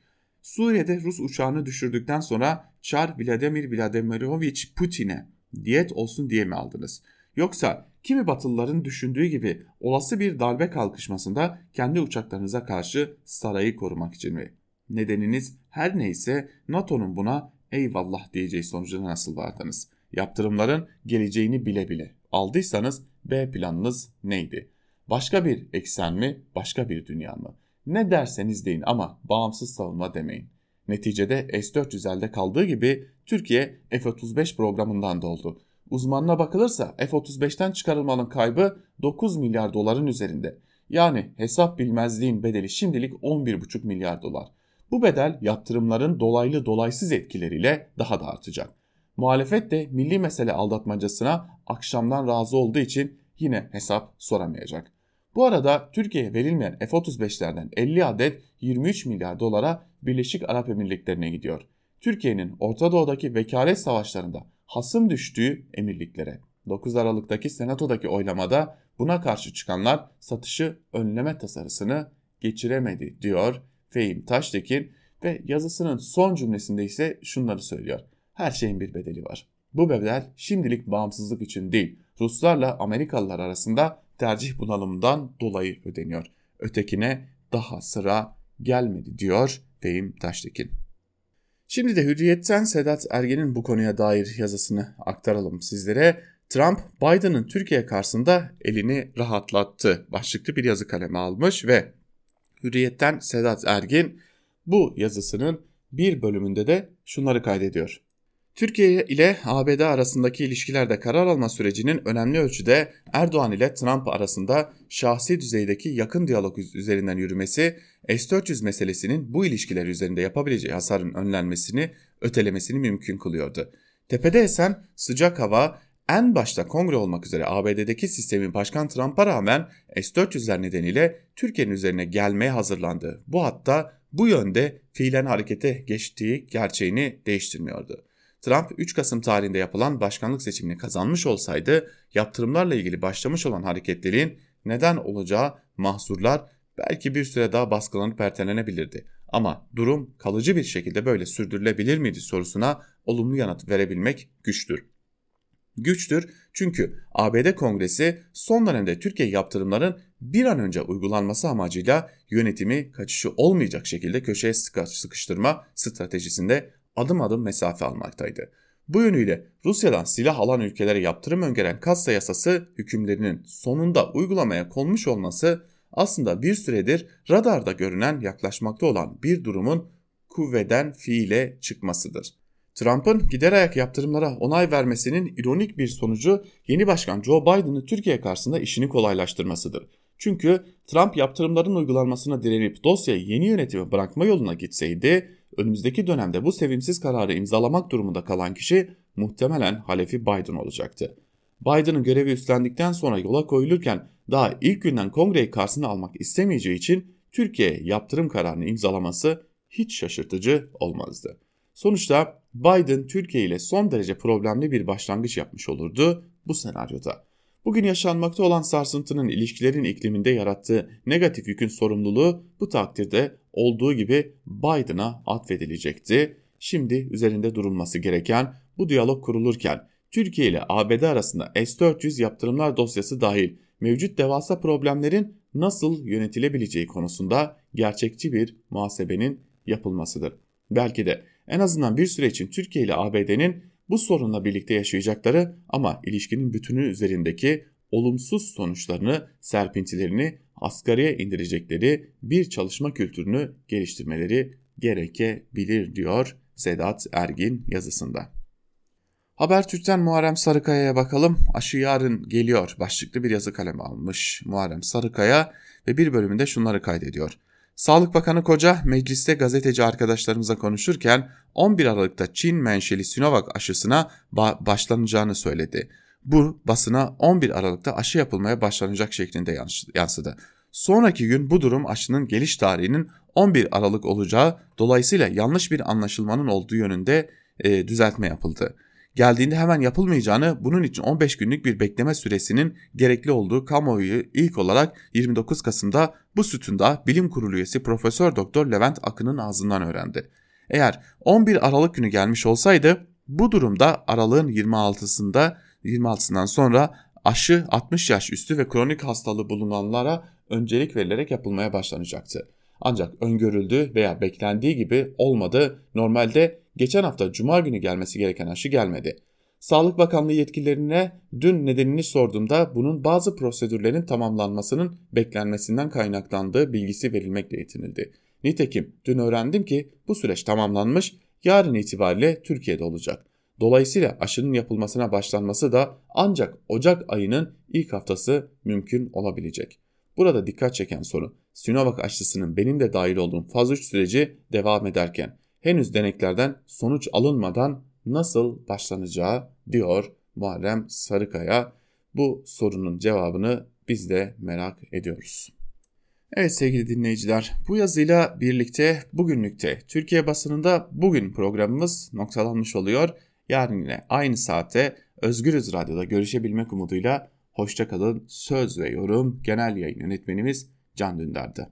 Suriye'de Rus uçağını düşürdükten sonra Çar Vladimir Vladimirovich Putin'e diyet olsun diye mi aldınız? Yoksa kimi Batılıların düşündüğü gibi olası bir darbe kalkışmasında kendi uçaklarınıza karşı sarayı korumak için mi? Nedeniniz her neyse NATO'nun buna eyvallah diyeceği sonucuna nasıl vardınız? Yaptırımların geleceğini bile bile aldıysanız B planınız neydi? Başka bir eksen mi, başka bir dünya mı? Ne derseniz deyin ama bağımsız savunma demeyin. Neticede S-400 elde kaldığı gibi Türkiye F-35 programından doldu. Uzmanına bakılırsa F-35'ten çıkarılmanın kaybı 9 milyar doların üzerinde. Yani hesap bilmezliğin bedeli şimdilik 11,5 milyar dolar. Bu bedel yaptırımların dolaylı dolaysız etkileriyle daha da artacak. Muhalefet de milli mesele aldatmacasına akşamdan razı olduğu için yine hesap soramayacak. Bu arada Türkiye'ye verilmeyen F-35'lerden 50 adet 23 milyar dolara Birleşik Arap Emirlikleri'ne gidiyor. Türkiye'nin Orta Doğu'daki vekalet savaşlarında hasım düştüğü emirliklere. 9 Aralık'taki senatodaki oylamada buna karşı çıkanlar satışı önleme tasarısını geçiremedi diyor Fehim Taştekin ve yazısının son cümlesinde ise şunları söylüyor. Her şeyin bir bedeli var. Bu bedel şimdilik bağımsızlık için değil, Ruslarla Amerikalılar arasında tercih bunalımından dolayı ödeniyor. Ötekine daha sıra gelmedi diyor Fehim Taştekin. Şimdi de Hürriyet'ten Sedat Ergen'in bu konuya dair yazısını aktaralım sizlere. Trump, Biden'ın Türkiye karşısında elini rahatlattı başlıklı bir yazı kaleme almış ve Hürriyet'ten Sedat Ergin bu yazısının bir bölümünde de şunları kaydediyor. Türkiye ile ABD arasındaki ilişkilerde karar alma sürecinin önemli ölçüde Erdoğan ile Trump arasında şahsi düzeydeki yakın diyalog üzerinden yürümesi, S-400 meselesinin bu ilişkiler üzerinde yapabileceği hasarın önlenmesini, ötelemesini mümkün kılıyordu. Tepede esen sıcak hava en başta kongre olmak üzere ABD'deki sistemin Başkan Trump'a rağmen S-400'ler nedeniyle Türkiye'nin üzerine gelmeye hazırlandı. Bu hatta bu yönde fiilen harekete geçtiği gerçeğini değiştirmiyordu. Trump 3 Kasım tarihinde yapılan başkanlık seçimini kazanmış olsaydı yaptırımlarla ilgili başlamış olan hareketlerin neden olacağı mahsurlar belki bir süre daha baskılanıp ertelenebilirdi. Ama durum kalıcı bir şekilde böyle sürdürülebilir miydi sorusuna olumlu yanıt verebilmek güçtür. Güçtür çünkü ABD Kongresi son dönemde Türkiye yaptırımların bir an önce uygulanması amacıyla yönetimi kaçışı olmayacak şekilde köşeye sıkıştırma stratejisinde adım adım mesafe almaktaydı. Bu yönüyle Rusya'dan silah alan ülkelere yaptırım öngören Kassa yasası hükümlerinin sonunda uygulamaya konmuş olması aslında bir süredir radarda görünen yaklaşmakta olan bir durumun kuvveden fiile çıkmasıdır. Trump'ın gider ayak yaptırımlara onay vermesinin ironik bir sonucu yeni başkan Joe Biden'ın Türkiye karşısında işini kolaylaştırmasıdır. Çünkü Trump yaptırımların uygulanmasına direnip dosyayı yeni yönetime bırakma yoluna gitseydi, önümüzdeki dönemde bu sevimsiz kararı imzalamak durumunda kalan kişi muhtemelen halefi Biden olacaktı. Biden'ın görevi üstlendikten sonra yola koyulurken daha ilk günden kongreyi karşısına almak istemeyeceği için Türkiye yaptırım kararını imzalaması hiç şaşırtıcı olmazdı. Sonuçta Biden Türkiye ile son derece problemli bir başlangıç yapmış olurdu bu senaryoda. Bugün yaşanmakta olan sarsıntının ilişkilerin ikliminde yarattığı negatif yükün sorumluluğu bu takdirde olduğu gibi Biden'a atfedilecekti. Şimdi üzerinde durulması gereken bu diyalog kurulurken Türkiye ile ABD arasında S-400 yaptırımlar dosyası dahil mevcut devasa problemlerin nasıl yönetilebileceği konusunda gerçekçi bir muhasebenin yapılmasıdır. Belki de en azından bir süre için Türkiye ile ABD'nin bu sorunla birlikte yaşayacakları ama ilişkinin bütünü üzerindeki olumsuz sonuçlarını, serpintilerini asgariye indirecekleri bir çalışma kültürünü geliştirmeleri gerekebilir diyor Sedat Ergin yazısında. Habertürk'ten Muharrem Sarıkaya'ya bakalım. Aşı yarın geliyor başlıklı bir yazı kalemi almış Muharrem Sarıkaya ve bir bölümünde şunları kaydediyor. Sağlık Bakanı Koca mecliste gazeteci arkadaşlarımıza konuşurken 11 Aralık'ta Çin menşeli Sinovac aşısına ba başlanacağını söyledi. Bu basına 11 Aralık'ta aşı yapılmaya başlanacak şeklinde yansıdı. Sonraki gün bu durum aşının geliş tarihinin 11 Aralık olacağı dolayısıyla yanlış bir anlaşılmanın olduğu yönünde e, düzeltme yapıldı geldiğinde hemen yapılmayacağını, bunun için 15 günlük bir bekleme süresinin gerekli olduğu kamuoyu ilk olarak 29 Kasım'da bu sütunda Bilim Kurulu üyesi Profesör Doktor Levent Akın'ın ağzından öğrendi. Eğer 11 Aralık günü gelmiş olsaydı bu durumda aralığın 26'sında 26'sından sonra aşı 60 yaş üstü ve kronik hastalığı bulunanlara öncelik verilerek yapılmaya başlanacaktı. Ancak öngörüldüğü veya beklendiği gibi olmadı. Normalde geçen hafta cuma günü gelmesi gereken aşı gelmedi. Sağlık Bakanlığı yetkililerine dün nedenini sorduğumda bunun bazı prosedürlerin tamamlanmasının beklenmesinden kaynaklandığı bilgisi verilmekle yetinildi. Nitekim dün öğrendim ki bu süreç tamamlanmış, yarın itibariyle Türkiye'de olacak. Dolayısıyla aşının yapılmasına başlanması da ancak Ocak ayının ilk haftası mümkün olabilecek. Burada dikkat çeken soru Sinovac aşısının benim de dahil olduğum faz 3 süreci devam ederken henüz deneklerden sonuç alınmadan nasıl başlanacağı diyor Muharrem Sarıkaya. Bu sorunun cevabını biz de merak ediyoruz. Evet sevgili dinleyiciler bu yazıyla birlikte bugünlükte Türkiye basınında bugün programımız noktalanmış oluyor. Yarın yine aynı saatte Özgürüz Radyo'da görüşebilmek umuduyla hoşçakalın. Söz ve yorum genel yayın yönetmenimiz Can Dündar'dı.